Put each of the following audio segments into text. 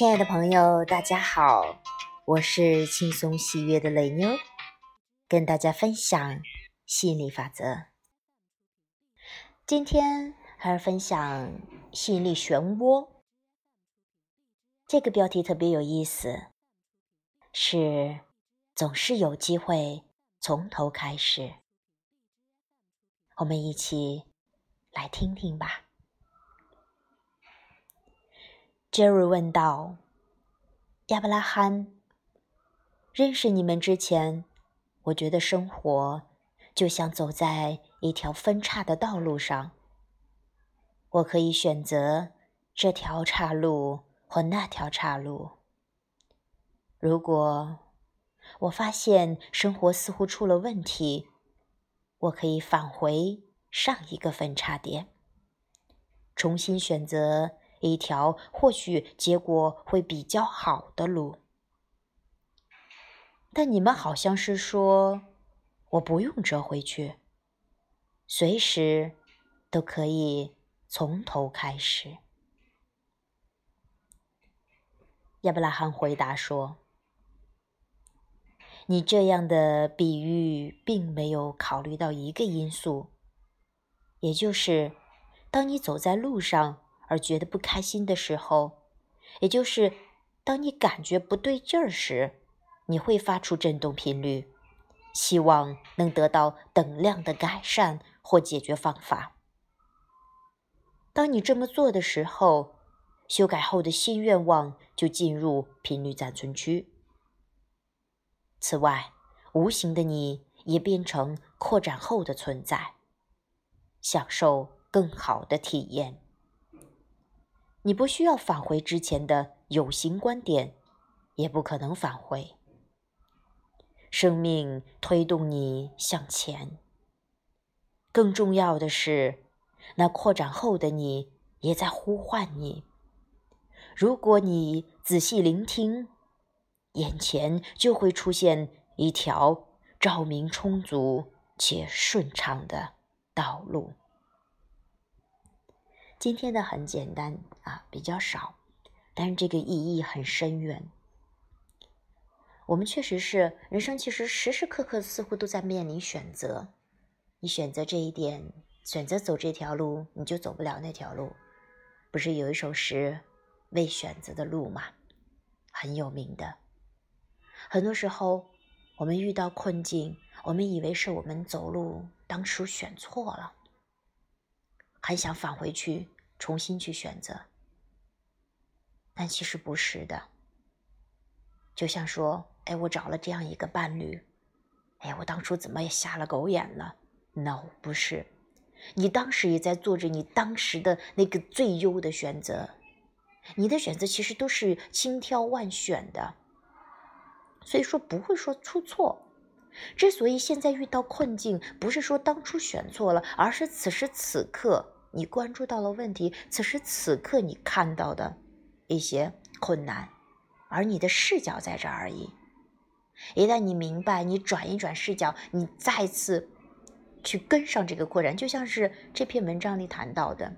亲爱的朋友，大家好，我是轻松喜悦的雷妞，跟大家分享吸引力法则。今天还是分享吸引力漩涡，这个标题特别有意思，是总是有机会从头开始。我们一起来听听吧。Jerry 问道：“亚伯拉罕，认识你们之前，我觉得生活就像走在一条分叉的道路上。我可以选择这条岔路或那条岔路。如果我发现生活似乎出了问题，我可以返回上一个分叉点，重新选择。”一条或许结果会比较好的路，但你们好像是说我不用折回去，随时都可以从头开始。亚伯拉罕回答说：“你这样的比喻并没有考虑到一个因素，也就是当你走在路上。”而觉得不开心的时候，也就是当你感觉不对劲儿时，你会发出振动频率，希望能得到等量的改善或解决方法。当你这么做的时候，修改后的新愿望就进入频率暂存区。此外，无形的你也变成扩展后的存在，享受更好的体验。你不需要返回之前的有形观点，也不可能返回。生命推动你向前。更重要的是，那扩展后的你也在呼唤你。如果你仔细聆听，眼前就会出现一条照明充足且顺畅的道路。今天的很简单啊，比较少，但是这个意义很深远。我们确实是人生，其实时时刻刻似乎都在面临选择。你选择这一点，选择走这条路，你就走不了那条路。不是有一首诗《未选择的路》吗？很有名的。很多时候，我们遇到困境，我们以为是我们走路当初选错了。很想返回去，重新去选择，但其实不是的。就像说，哎，我找了这样一个伴侣，哎，我当初怎么也瞎了狗眼了？No，不是，你当时也在做着你当时的那个最优的选择，你的选择其实都是千挑万选的，所以说不会说出错。之所以现在遇到困境，不是说当初选错了，而是此时此刻你关注到了问题，此时此刻你看到的一些困难，而你的视角在这而已。一旦你明白，你转一转视角，你再次去跟上这个扩展，就像是这篇文章里谈到的，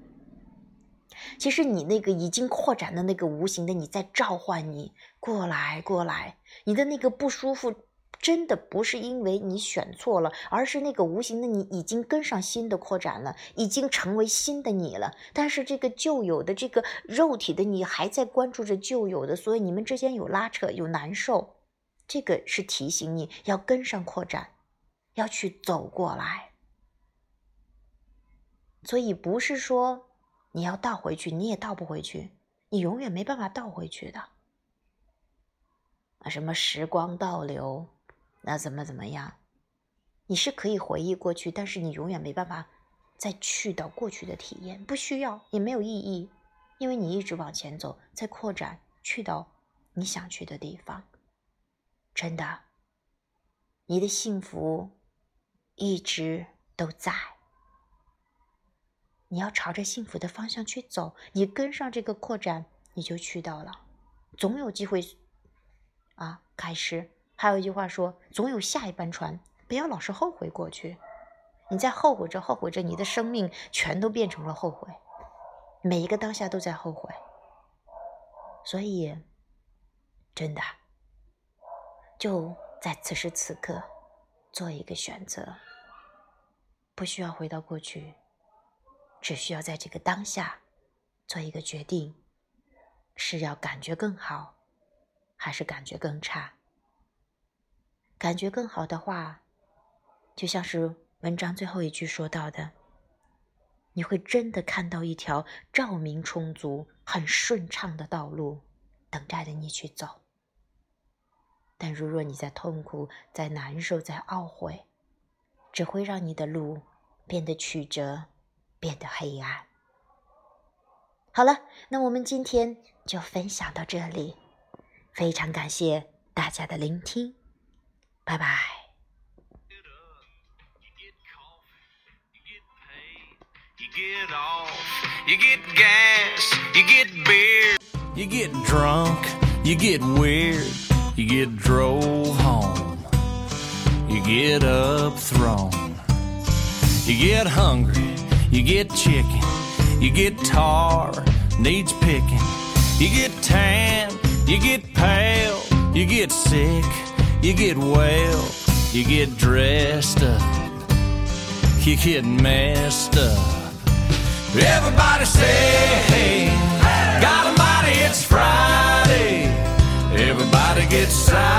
其实你那个已经扩展的那个无形的你在召唤你过来，过来，你的那个不舒服。真的不是因为你选错了，而是那个无形的你已经跟上新的扩展了，已经成为新的你了。但是这个旧有的这个肉体的你还在关注着旧有的，所以你们之间有拉扯，有难受。这个是提醒你要跟上扩展，要去走过来。所以不是说你要倒回去，你也倒不回去，你永远没办法倒回去的。啊，什么时光倒流？那怎么怎么样？你是可以回忆过去，但是你永远没办法再去到过去的体验，不需要也没有意义，因为你一直往前走，在扩展，去到你想去的地方。真的，你的幸福一直都在。你要朝着幸福的方向去走，你跟上这个扩展，你就去到了，总有机会啊，开始。还有一句话说：“总有下一班船，不要老是后悔过去。你在后悔着，后悔着，你的生命全都变成了后悔。每一个当下都在后悔。所以，真的，就在此时此刻做一个选择，不需要回到过去，只需要在这个当下做一个决定：是要感觉更好，还是感觉更差？感觉更好的话，就像是文章最后一句说到的。你会真的看到一条照明充足、很顺畅的道路，等待着你去走。但如若你在痛苦、在难受、在懊悔，只会让你的路变得曲折，变得黑暗。好了，那我们今天就分享到这里，非常感谢大家的聆听，拜拜。get off, you get gas, you get beer, you get drunk, you get weird, you get drove home, you get up thrown, you get hungry, you get chicken, you get tar, needs picking, you get tan, you get pale, you get sick, you get well, you get dressed up, you get messed up. Everybody say, hey, God Almighty, it's Friday. Everybody gets sad.